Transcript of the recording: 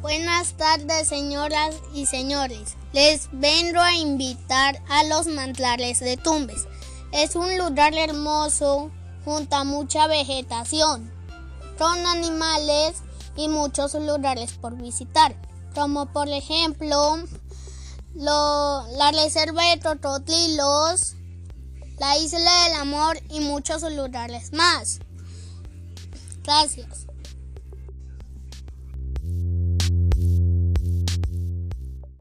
Buenas tardes, señoras y señores. Les vengo a invitar a los mantlares de Tumbes. Es un lugar hermoso junto a mucha vegetación. con animales y muchos lugares por visitar, como por ejemplo la reserva de Tototlilos, la isla del amor y muchos lugares más. Gracias.